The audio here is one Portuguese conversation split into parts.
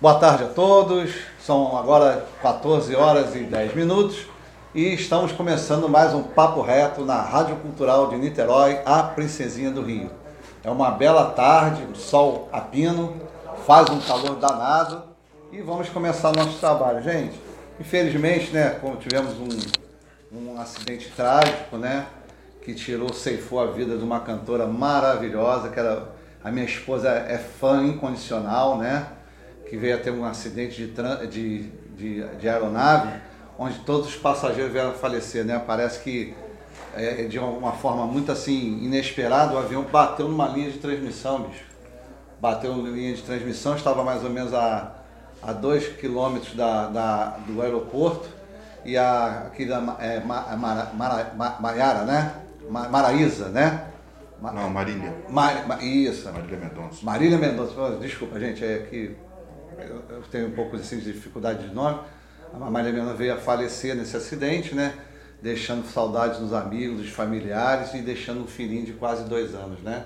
Boa tarde a todos. São agora 14 horas e 10 minutos e estamos começando mais um papo reto na Rádio Cultural de Niterói, a Princesinha do Rio. É uma bela tarde, o sol a pino, faz um calor danado e vamos começar nosso trabalho, gente. Infelizmente, né, como tivemos um, um acidente trágico, né, que tirou, ceifou a vida de uma cantora maravilhosa, que era a minha esposa é fã incondicional, né? Que veio a ter um acidente de, de, de, de aeronave, onde todos os passageiros vieram a falecer, né? Parece que é, de uma forma muito assim inesperada, o avião bateu numa linha de transmissão, bicho. Bateu numa linha de transmissão, estava mais ou menos a, a dois quilômetros da, da, do aeroporto e a, aqui da é, Mara, Mara, Maiara, né? Maraísa, né? Não, Marília. Mar, Ma, isso. Marília Mendonça. Marília Mendonça. Desculpa, gente, é que eu tenho um pouco assim, de dificuldade de nome. A Marília Mendonça veio a falecer nesse acidente, né? Deixando saudades nos amigos, dos familiares e deixando um filhinho de quase dois anos, né?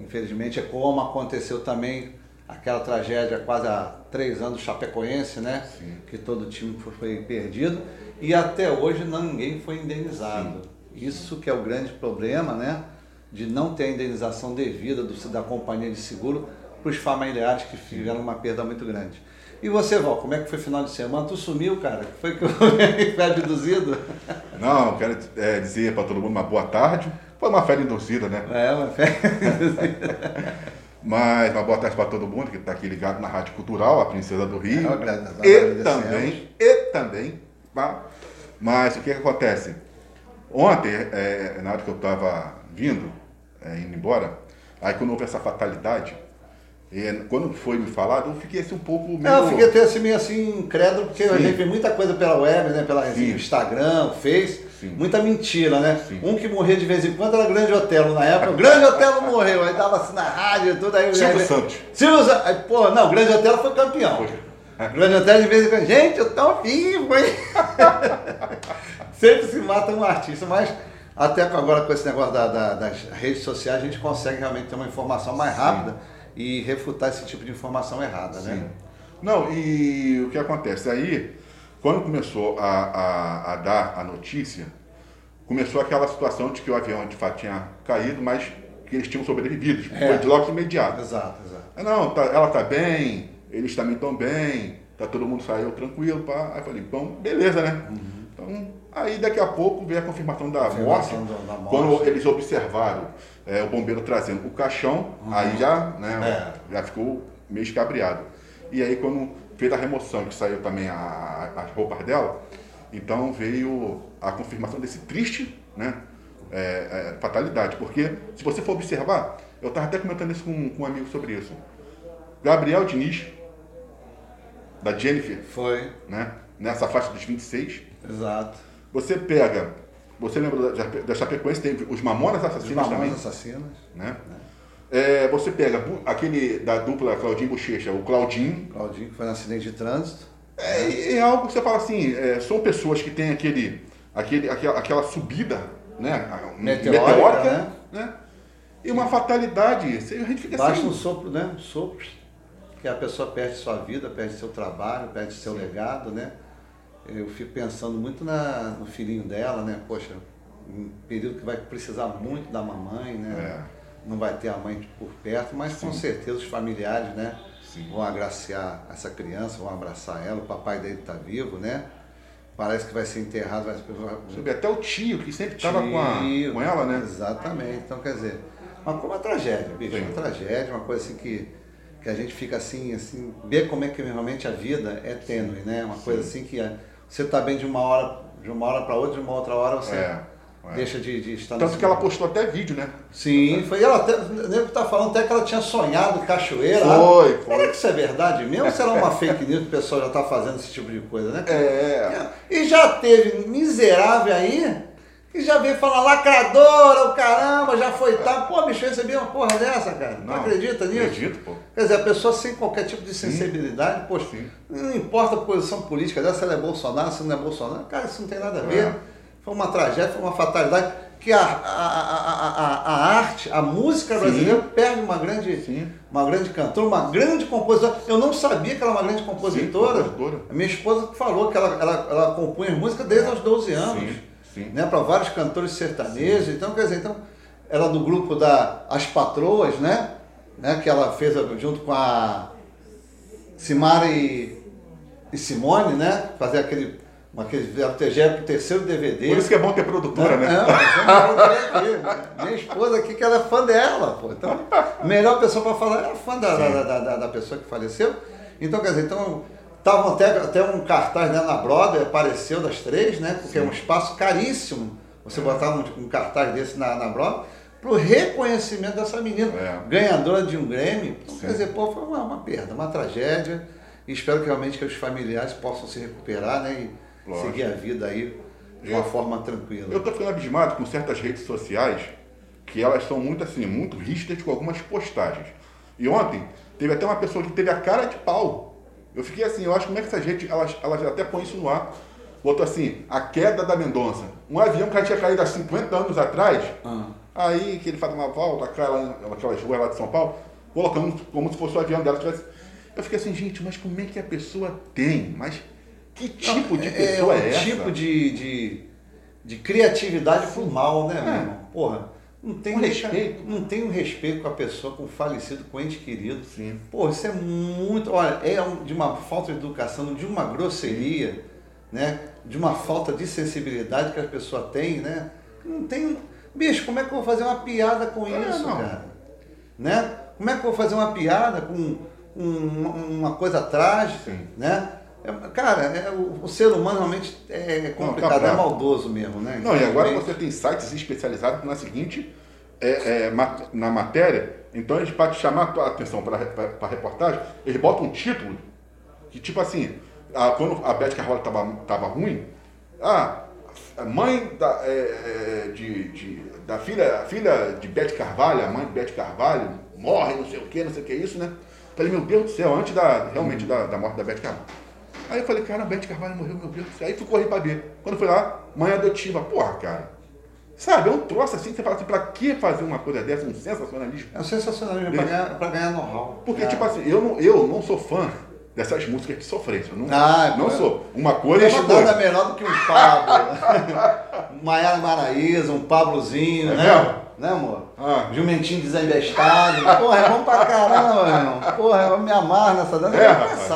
Infelizmente é como aconteceu também aquela tragédia quase há três anos Chapecoense, né? Sim. Que todo o time foi perdido e até hoje ninguém foi indenizado. Sim. Isso que é o grande problema, né? de não ter a indenização devida do, da companhia de seguro para os familiares que tiveram uma perda muito grande. E você, Val, como é que foi o final de semana? Tu sumiu, cara? Foi que foi abduzido? Não, quero é, dizer para todo mundo uma boa tarde. Foi uma férias induzida, né? É, uma férias induzida. Mas uma boa tarde para todo mundo que está aqui ligado na Rádio Cultural, a Princesa do Rio. É, e também, e também, tá? Mas o que, que acontece? Ontem, é, na hora que eu estava vindo, é, indo embora. Aí quando houve essa fatalidade, é, quando foi me falado, eu fiquei assim um pouco meio... eu fiquei até assim, meio assim incrédulo, porque Sim. a gente vê muita coisa pela web, né? Pela Sim. Instagram, Face, Sim. muita mentira, né? Sim. Um que morria de vez em quando era Grande Otelo na época. O Grande Otelo morreu, aí tava assim na rádio e tudo. Aí, Silvio aí, Santos. Silvio Santos. Pô, não, o Grande Otelo foi campeão. Foi. Grande Otelo de vez em quando, gente, eu tô vivo, hein? Sempre se mata um artista, mas até agora com esse negócio da, da, das redes sociais, a gente consegue realmente ter uma informação mais rápida Sim. E refutar esse tipo de informação errada, né? Sim. né? Não, e o que acontece? Aí, quando começou a, a, a, dar a notícia, começou aquela situação de que o avião de fato tinha caído, mas que eles tinham sobrevivido. É. Foi de logo imediato. Exato, exato. Ah, não, tá, ela está bem, eles também estão bem, tá, todo mundo saiu tranquilo. Pá. Aí eu falei, bom, beleza, né? Uhum. Então, Aí daqui a pouco veio a confirmação da, morte, da morte, quando eles observaram é, o bombeiro trazendo o caixão, uhum. aí já, né, é. já ficou meio escabriado. E aí quando fez a remoção, que saiu também a, as roupas dela, então veio a confirmação desse triste né, é, é, fatalidade. Porque se você for observar, eu estava até comentando isso com, com um amigo sobre isso. Gabriel Diniz, da Jennifer. Foi. Né, nessa faixa dos 26. Exato você pega, você lembra da, da Chapecoense, tem os Mamonas Assassinos os Mamonas também? Assassinos. Né? É. É, você pega aquele da dupla Claudinho Bochecha, o Claudinho. Claudinho, que foi no acidente de trânsito. É, é algo que você fala assim, é, são pessoas que têm aquele, aquele, aquela, aquela subida né, meteórica, meteórica né? né? E uma fatalidade. A gente fica Basta assim. um sopro, né? Um sopro. Que a pessoa perde sua vida, perde seu trabalho, perde seu legado, né? Eu fico pensando muito na, no filhinho dela, né? Poxa, um período que vai precisar muito da mamãe, né? É. Não vai ter a mãe por perto, mas Sim. com certeza os familiares, né? Sim. Vão agraciar essa criança, vão abraçar ela, o papai dele está vivo, né? Parece que vai ser enterrado, vai ser... Até o tio, que sempre estava com, com ela, né? Exatamente. Então, quer dizer, mas como uma tragédia, bicho, Sim. uma tragédia, uma coisa assim que, que a gente fica assim, assim, ver como é que realmente a vida é tênue, né? Uma coisa assim que... A, você está bem de uma hora, de uma hora para outra, de uma outra hora você é, é. deixa de, de estar Tanto que ela postou até vídeo, né? Sim, foi ela até, nem tá falando até que ela tinha sonhado cachoeira. Foi, foi. Será que isso é verdade mesmo? Ou será uma fake news que o pessoal já está fazendo esse tipo de coisa, né? É. E já teve miserável aí que já veio falar lacradora, o caramba, já foi tá. Pô, bicho, eu recebi uma porra dessa, cara. Não, não acredita nisso? Acredito, pô. Quer dizer, a pessoa sem qualquer tipo de sensibilidade, Sim. poxa, Sim. não importa a posição política dela, se ela é Bolsonaro, se não é Bolsonaro, cara, isso não tem nada a ver. É. Foi uma tragédia, foi uma fatalidade que a, a, a, a, arte, a música brasileira Sim. perde uma grande, Sim. uma grande cantora, uma grande compositora. Eu não sabia que ela era uma grande compositora. Sim, compositora. A minha esposa falou que ela, ela, ela compunha música desde os 12 anos. Né, para vários cantores sertanejos. Então, quer dizer, então, ela do grupo da As Patroas, né? né que ela fez junto com a Simari e Simone, né? Fazer aquele Aquele o terceiro DVD. Por isso que é bom ter produtora, né? Não, Minha esposa aqui, que ela é fã dela, pô. Então, melhor pessoa para falar é fã da, da, da, da, pessoa que faleceu. Então, quer dizer, então, tava até, até um cartaz né, na Broadway, apareceu das três, né? Porque Sim. é um espaço caríssimo você botar um, um cartaz desse na, na Broadway para o reconhecimento dessa menina, é. ganhadora de um Grammy. Então, quer dizer, pô, foi uma, uma perda, uma tragédia. E espero que realmente que os familiares possam se recuperar, né? E, Lógico. seguir a vida aí de uma forma tranquila. Eu estou ficando abismado com certas redes sociais que elas são muito assim, muito rígidas com algumas postagens. E ontem teve até uma pessoa que teve a cara de pau. Eu fiquei assim, eu acho como é que essas redes, elas, elas até põem isso no ar. Botou assim, a queda da Mendonça. Um avião que já tinha caído há 50 anos atrás, ah. aí que ele faz uma volta, cai lá naquelas ruas lá de São Paulo, colocando como se fosse o avião dela. Eu fiquei assim, gente, mas como é que a pessoa tem? Mas que tipo de pessoa é, é, é essa? tipo de, de, de criatividade pro mal, né, é. meu irmão? Porra, não tem um respeito. Não tem um respeito com a pessoa, com o falecido, com o ente querido. Sim. Pô, isso é muito. Olha, é de uma falta de educação, de uma grosseria, né? De uma falta de sensibilidade que a pessoa tem, né? Não tem. Bicho, como é que eu vou fazer uma piada com é, isso, não. cara? Né? Como é que eu vou fazer uma piada com um, uma coisa trágica, Sim. né? É, cara, é, o, o, ser humano realmente é complicado, não, tá é maldoso mesmo, né? Não, e agora você tem sites especializados na seguinte, é, é, na matéria, então eles para te chamar a tua atenção para a reportagem, eles botam um título que tipo assim, a, quando a Beth Carvalho tava, tava ruim, ah, a mãe da, é, é, de, de, da filha, filha de Beth Carvalho, a mãe de Beth Carvalho, morre, não sei o que, não sei o que é isso, né? Falei, meu Deus do céu, antes da, realmente da, da morte da Beth Carvalho. Aí eu falei, cara, a Beth Carvalho morreu, meu Deus do céu. Aí fui correr pra ver. Quando foi lá, mãe adotiva. Porra, cara. Sabe, é um troço assim que você fala assim, pra que fazer uma coisa dessa, um sensacionalismo? É um sensacionalismo, é pra ganhar, pra ganhar know-how. Porque, é. tipo assim, eu não, eu não sou fã dessas músicas de sofrência. Eu não, ah, não sou. Uma coisa é uma coisa. nada melhor do que um Pablo. Maiara Maraíza, um Pablozinho, é né? Mesmo? Né, amor? Ah. Jumentinho desembestado. Porra, é bom pra caramba, meu irmão. Porra, eu me amarro nessa dança. É, você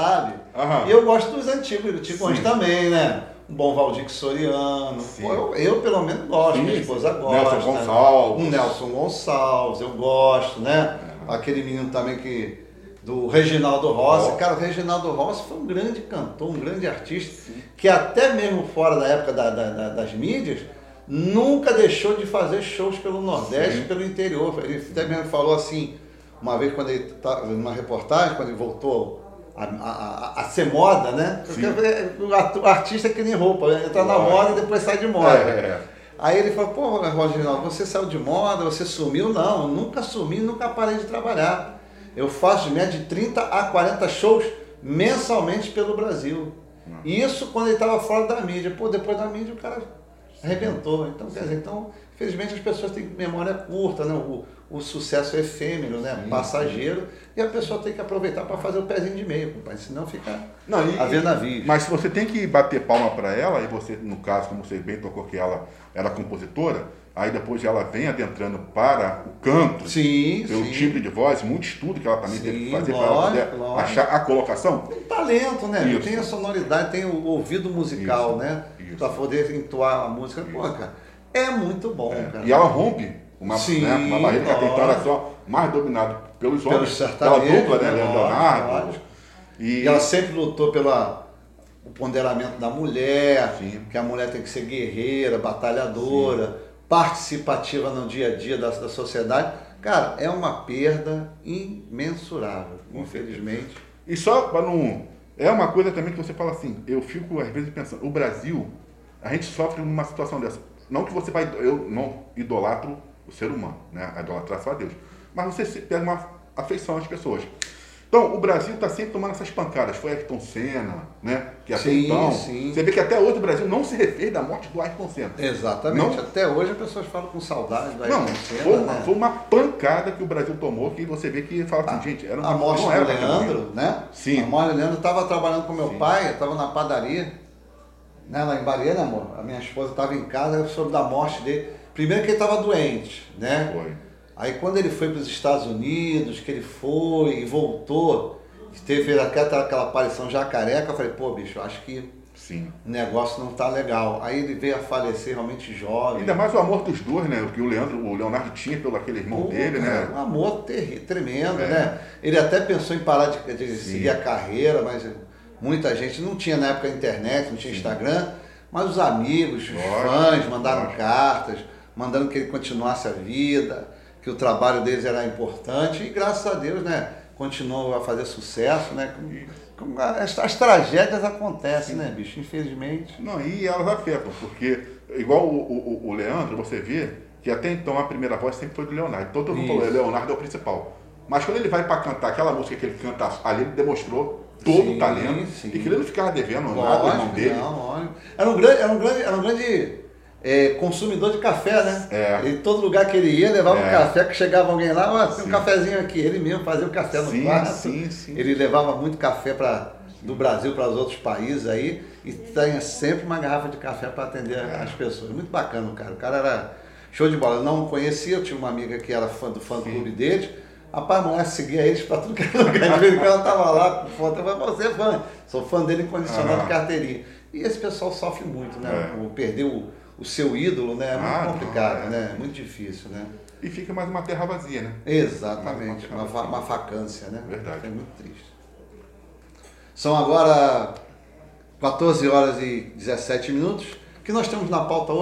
E eu gosto dos antigos tipos também, né? Um bom Valdir Soriano. Pô, eu, eu, pelo menos gosto, sim, minha esposa gosta. Nelson Gonçalves. Um Nelson Gonçalves, eu gosto, né? É. Aquele menino também que. Do Reginaldo Rossi. Oh. Cara, o Reginaldo Rossi foi um grande cantor, um grande artista, sim. que até mesmo fora da época da, da, das mídias, nunca deixou de fazer shows pelo Nordeste, sim. pelo interior. Ele até mesmo falou assim, uma vez quando ele estava numa reportagem, quando ele voltou a, a, a, ser moda, né? O artista é que nem roupa, entra na moda e depois sai de moda. É, é. Aí ele falou, pô, Roginaldo, você saiu de moda, você sumiu? Não, eu nunca sumi, nunca parei de trabalhar. Eu faço de média de 30 a 40 shows mensalmente pelo Brasil. E isso quando ele estava fora da mídia. Pô, depois da mídia o cara arrebentou. Então, quer dizer, então, infelizmente as pessoas têm memória curta, né? O, o sucesso é efêmero, né? Sim, passageiro, sim. e a pessoa tem que aproveitar para fazer o pezinho de meio, compadre, senão fica não, e, a ver navios. Mas se você tem que bater palma para ela, e você, no caso, como você bem tocou que ela era compositora, aí depois ela vem adentrando para o canto, sim, pelo sim. timbre de voz, muito estudo que ela também sim, teve que fazer para ela poder lógico. achar a colocação. Tem talento, né? Isso. Tem a sonoridade, tem o ouvido musical, isso, né? Para poder entoar a música. Pô, cara, é muito bom, é. cara. E ela rompe uma, Sim, né, uma barreira que até então era só mais dominada pelos homens, pela dupla, né, Leonardo. E... e ela sempre lutou pelo o ponderamento da mulher, Sim. que a mulher tem que ser guerreira, batalhadora, Sim. Participativa no dia a dia da, da sociedade. Cara, é uma perda imensurável, infelizmente. E só para não. É uma coisa também que você fala assim, eu fico às vezes pensando, o Brasil, a gente sofre numa situação dessa. Não que você vai. Eu não idolatro o ser humano, né? A idolatrar só a Deus. Mas você pega uma afeição às pessoas. Então, o Brasil está sempre tomando essas pancadas. Foi Ayrton Senna, né? Que até Sim, então. sim. Você vê que até hoje o Brasil não se refez da morte do Ayrton Senna. Exatamente. Não- Até hoje as pessoas falam com saudade do Não, Ayrton Senna, foi uma, né? foi uma pancada que o Brasil tomou que você vê que fala assim, gente, era uma, a morte não do era ter Leandro, né? Sim. A morte do Leandro estava trabalhando com meu Sim. pai, eu estava na padaria, né, lá em Bahia, né, amor? A minha esposa estava em casa, eu soube da morte dele. Primeiro que ele estava doente, né? Foi. Aí quando ele foi para os Estados Unidos, que ele foi e voltou, teve aquela, aquela aparição já careca, eu falei, pô, bicho, acho que Sim. o negócio não tá legal. Aí ele veio a falecer realmente jovem. Ainda mais o amor dos dois, né? O que o Leandro, o Leonardo tinha pelo aquele irmão Pô, dele, né? Um amor terri- tremendo, É. né? Ele até pensou em parar de, de Sim. seguir a carreira, mas muita gente não tinha na época internet, não tinha Instagram, mas os amigos, os Lógico, fãs mandaram lógico. cartas, mandando que ele continuasse a vida, que o trabalho deles era importante e graças a Deus, né? Continuou a fazer sucesso, né? As, as tragédias acontecem, né, bicho? Infelizmente. Não, e elas afetam, porque igual o, o, o Leandro, você vê que até então a primeira voz sempre foi do Leonardo. Todo mundo falou, Isso. Leonardo é o principal. Mas quando ele vai para cantar aquela música que ele canta ali, ele demonstrou todo Sim, o talento sim. e que ele não ficava devendo nada, o irmão Lógico, dele. não, lógico. Era um grande, era um grande, era um grande é, consumidor de café, né? É. Em todo lugar que ele ia, levava um É. café, que chegava alguém lá, ó, tem um cafezinho aqui. Ele mesmo fazia o café no Sim, quarto. sim, sim. Ele levava muito café para do Brasil para os outros países aí e tinha sempre uma garrafa de café para atender É. as pessoas. Muito bacana o cara. O cara era show de bola. Eu não o conhecia, eu tinha uma amiga que era fã do fã clube dele. Rapaz, a mulher seguia eles para tudo que era lugar. De vez em quando ela tava lá com foto. Eu falei, você é fã. Sou fã dele incondicional de Ah. carteirinha. E esse pessoal sofre muito, né? É. O Perder o, o seu ídolo, né? É muito Ah, não, complicado, é. né? É muito difícil, né? E fica mais uma terra vazia, né? Exatamente. Uma, va- uma vacância, né? Verdade. É muito triste. São agora 14 horas e 17 minutos. O que nós temos na pauta hoje?